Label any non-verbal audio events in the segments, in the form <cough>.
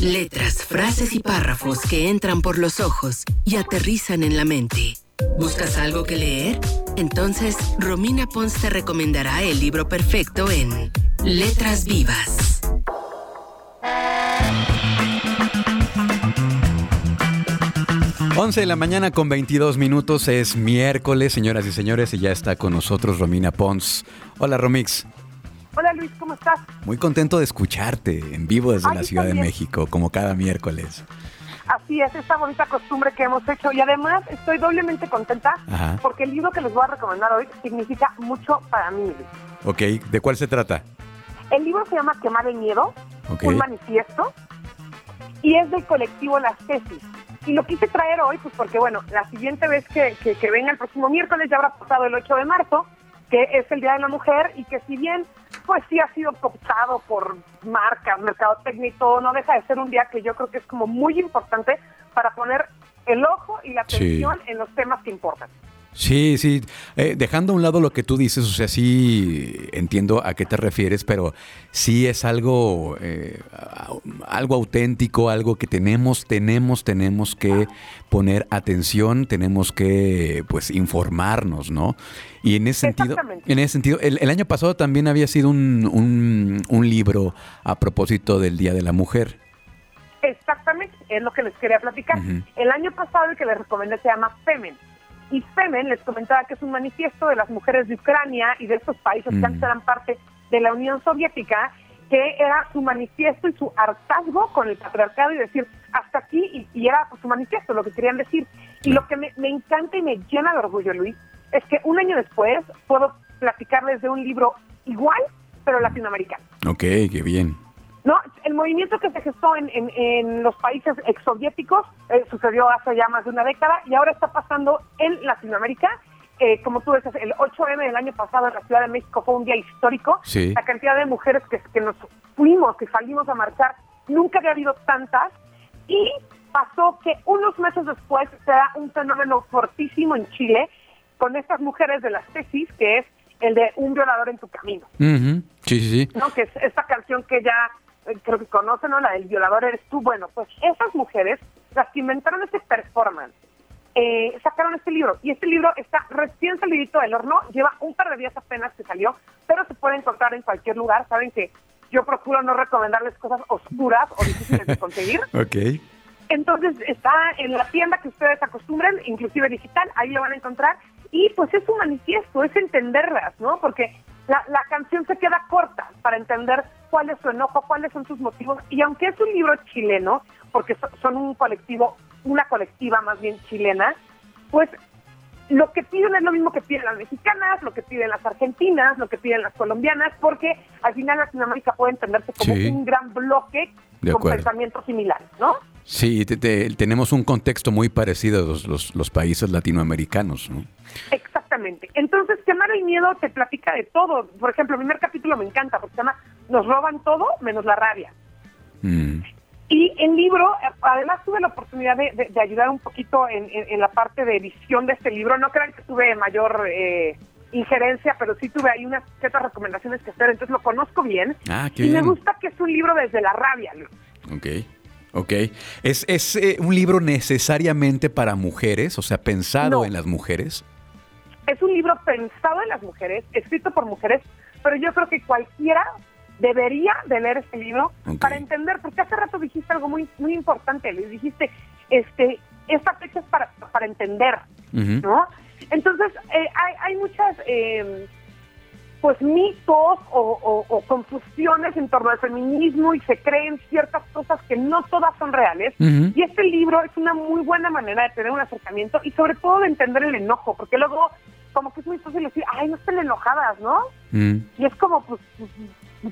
Letras, frases y párrafos que entran por los ojos y aterrizan en la mente. ¿Buscas algo que leer? Entonces, Romina Pons te recomendará el libro perfecto en Letras Vivas. Once de la mañana con 22 minutos es miércoles, señoras y señores, y ya está con nosotros Romina Pons. Hola Romix. Luis, ¿cómo estás? Muy contento de escucharte en vivo desde la Ciudad de México, como cada miércoles. Así es, esta bonita costumbre que hemos hecho y además estoy doblemente contenta porque el libro que les voy a recomendar hoy significa mucho para mí. Ok, ¿de cuál se trata? El libro se llama Quemar el Miedo, un manifiesto, y es del colectivo Las Tesis. Y lo quise traer hoy, pues porque, bueno, la siguiente vez que, que, venga el próximo miércoles ya habrá pasado el 8 de marzo, que es el Día de la Mujer, y que si bien, pues sí ha sido cooptado por marcas, mercadotecnia y todo, no deja de ser un día que yo creo que es como muy importante para poner el ojo y la atención en los temas que importan. Sí, sí. Eh, dejando a un lado lo que tú dices, o sea, sí entiendo a qué te refieres, pero sí es algo, eh, algo auténtico, algo que tenemos, tenemos, tenemos que poner atención, tenemos que, pues, informarnos, ¿no? Y en ese sentido, en ese sentido, el, año pasado también había sido un, un, libro a propósito del Día de la Mujer. Exactamente, es lo que les quería platicar. El año pasado el que les recomendé se llama Femen y Femen les comentaba que es un manifiesto de las mujeres de Ucrania y de estos países que antes eran parte de la Unión Soviética, que era su manifiesto y su hartazgo con el patriarcado y decir hasta aquí, y, era su manifiesto lo que querían decir. Y lo que me, me encanta y me llena de orgullo, Luis, es que un año después puedo platicarles de un libro igual, pero latinoamericano. Ok, qué bien. No, el movimiento que se gestó en, en, los países exsoviéticos eh, sucedió hace ya más de una década y ahora está pasando en Latinoamérica. Eh, como tú dices, el 8M del año pasado en la Ciudad de México fue un día histórico. La cantidad de mujeres que, que nos fuimos, que salimos a marchar, nunca había habido tantas. Y pasó que unos meses después se da un fenómeno fortísimo en Chile con estas mujeres de las tesis, que es el de un violador en tu camino. Sí, sí, sí. ¿No? Que es esta canción que ya creo que conocen, ¿no? La del violador eres tú. Bueno, pues esas mujeres, las que inventaron este performance, eh, sacaron este libro. Y este libro está recién salidito del horno, lleva un par de días apenas que salió, pero se puede encontrar en cualquier lugar. Saben que yo procuro no recomendarles cosas oscuras o difíciles de conseguir. <laughs> ok. Entonces está en la tienda que ustedes acostumbren, inclusive digital, ahí lo van a encontrar. Y pues es un manifiesto, es entenderlas, ¿no? Porque la, la canción se queda corta para entender cuál es su enojo, cuáles son sus motivos. Y aunque es un libro chileno, porque son un colectivo, una colectiva más bien chilena, pues lo que piden es lo mismo que piden las mexicanas, lo que piden las argentinas, lo que piden las colombianas, porque al final Latinoamérica puede entenderse como un gran bloque con pensamientos similares, ¿no? Sí, tenemos un contexto muy parecido a los, los, países latinoamericanos. ¿no? Exactamente. Entonces, Quemar el Miedo te platica de todo. Por ejemplo, el primer capítulo me encanta porque se llama Nos roban todo menos la rabia. Mm. Y el libro, además tuve la oportunidad de, ayudar un poquito en, la parte de edición de este libro. No crean que tuve mayor eh, injerencia, pero sí tuve ahí unas ciertas recomendaciones que hacer, entonces lo conozco bien. Ah, y me gusta que es un libro desde la rabia. Ok. Ok. ¿Es, es eh, un libro necesariamente para mujeres? O sea, pensado en las mujeres. Es un libro pensado en las mujeres, escrito por mujeres, pero yo creo que cualquiera debería de leer este libro para entender, porque hace rato dijiste algo muy muy importante, le dijiste, este, esta fecha es para, para entender, ¿no? Entonces, eh, hay, hay muchas... Eh, pues mitos o, confusiones en torno al feminismo y se creen ciertas cosas que no todas son reales. Y este libro es una muy buena manera de tener un acercamiento y sobre todo de entender el enojo, porque luego como que es muy fácil decir, ay, no estén enojadas, ¿no? Mm. Y es como, pues,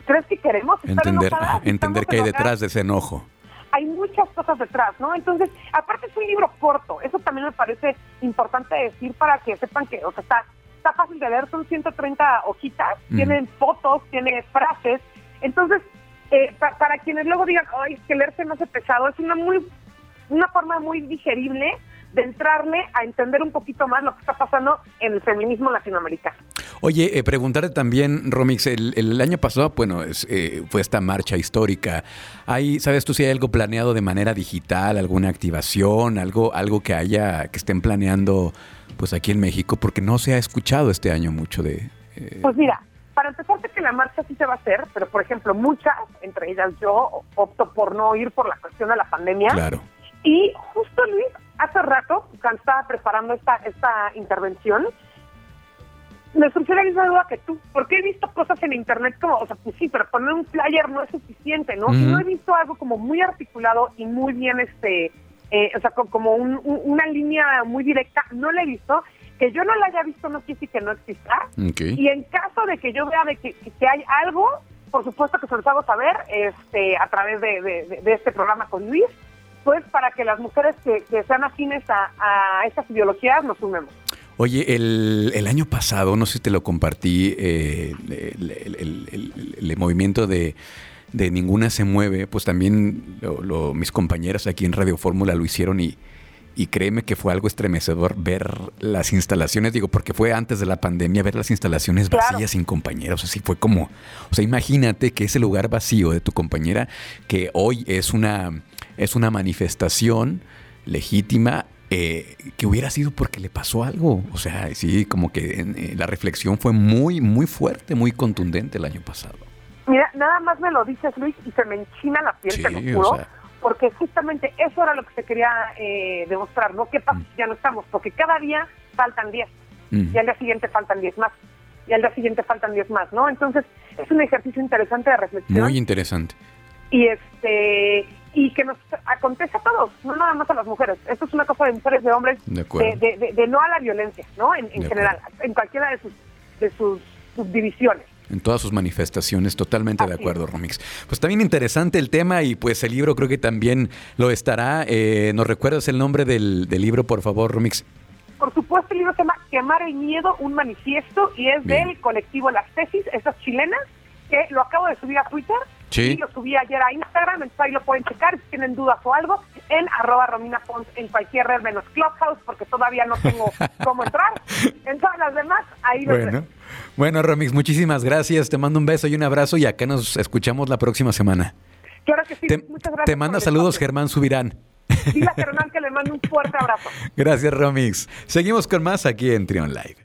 ¿crees que queremos estar entender, enojadas? Entender qué hay detrás de ese enojo. Hay muchas cosas detrás, ¿no? Entonces, aparte es un libro corto, eso también me parece importante decir para que sepan que, o sea, está está fácil de leer, son 130 hojitas, tienen fotos, tiene frases. Entonces, eh, para quienes luego digan, ay, es que leerse no hace pesado, es una muy una forma muy digerible de entrarle a entender un poquito más lo que está pasando en el feminismo latinoamericano. Oye, eh, preguntarte también, Romix, el, año pasado, bueno, eh, fue esta marcha histórica. ¿Hay, ¿Sabes tú si hay algo planeado de manera digital, alguna activación, algo, algo que haya, que estén planeando pues aquí en México? Porque no se ha escuchado este año mucho de... Eh, pues mira, para empezar, que la marcha sí se va a hacer, pero por ejemplo, muchas, entre ellas yo, opto por no ir por la cuestión de la pandemia. Claro. Y justo Luis, hace rato, cuando estaba preparando esta, esta intervención, me surgió la misma duda que tú, porque he visto cosas en internet como, o sea, pues sí, pero poner un flyer no es suficiente, ¿no? Y no he visto algo como muy articulado y muy bien, este, eh, o sea, como una línea muy directa, no la he visto. Que yo no la haya visto no quiere decir que no exista. Y en caso de que yo vea de que, que, hay algo, por supuesto que se los hago saber este, a través de, de, este programa con Luis, pues para que las mujeres que, sean afines a, a estas ideologías nos sumemos. Oye, el, año pasado, no sé si te lo compartí, eh, el, movimiento de, Ninguna se mueve, pues también mis compañeras aquí en Radio Fórmula lo hicieron y, y créeme que fue algo estremecedor ver las instalaciones, digo, porque fue antes de la pandemia, ver las instalaciones vacías sin compañeros, así fue como, o sea, imagínate que ese lugar vacío de tu compañera, que hoy es una, es una manifestación legítima eh, que hubiera sido porque le pasó algo. O sea, sí, como que eh, la reflexión fue muy, muy fuerte, muy contundente el año pasado. Mira, nada más me lo dices, Luis, y se me enchina la piel, te lo juro, porque justamente eso era lo que se quería eh, demostrar, ¿no? ¿Qué pasa mm. ya no estamos? Porque cada día faltan 10, mm. y al día siguiente faltan 10 más, y al día siguiente faltan 10 más, ¿no? Entonces, es un ejercicio interesante de reflexión. Muy interesante. Y este y que nos acontece a todos, no nada más a las mujeres. Esto es una cosa de mujeres, de hombres, de, de, no a la violencia, ¿no? En, general, en cualquiera de sus, de sus subdivisiones. En todas sus manifestaciones, totalmente de acuerdo, Romix. Pues también interesante el tema y pues el libro creo que también lo estará. Eh, ¿Nos recuerdas el nombre del, del libro, por favor, Romix? Por supuesto, el libro se llama Quemar el Miedo, un manifiesto, y es del colectivo Las Tesis, esas chilenas, que lo acabo de subir a Twitter Sí. lo subí ayer a Instagram, entonces ahí lo pueden checar si tienen dudas o algo, en arroba Romina Pons en cualquier red menos Clubhouse, porque todavía no tengo <laughs> cómo entrar. En todas las demás, ahí lo bueno. Bueno, Romix, muchísimas gracias. Te mando un beso y un abrazo y acá nos escuchamos la próxima semana. Claro que sí, muchas gracias. Te manda saludos Germán Subirán. Dile a Germán que le mando un fuerte abrazo. <laughs> Gracias, Romix. Seguimos con más aquí en Trion Live.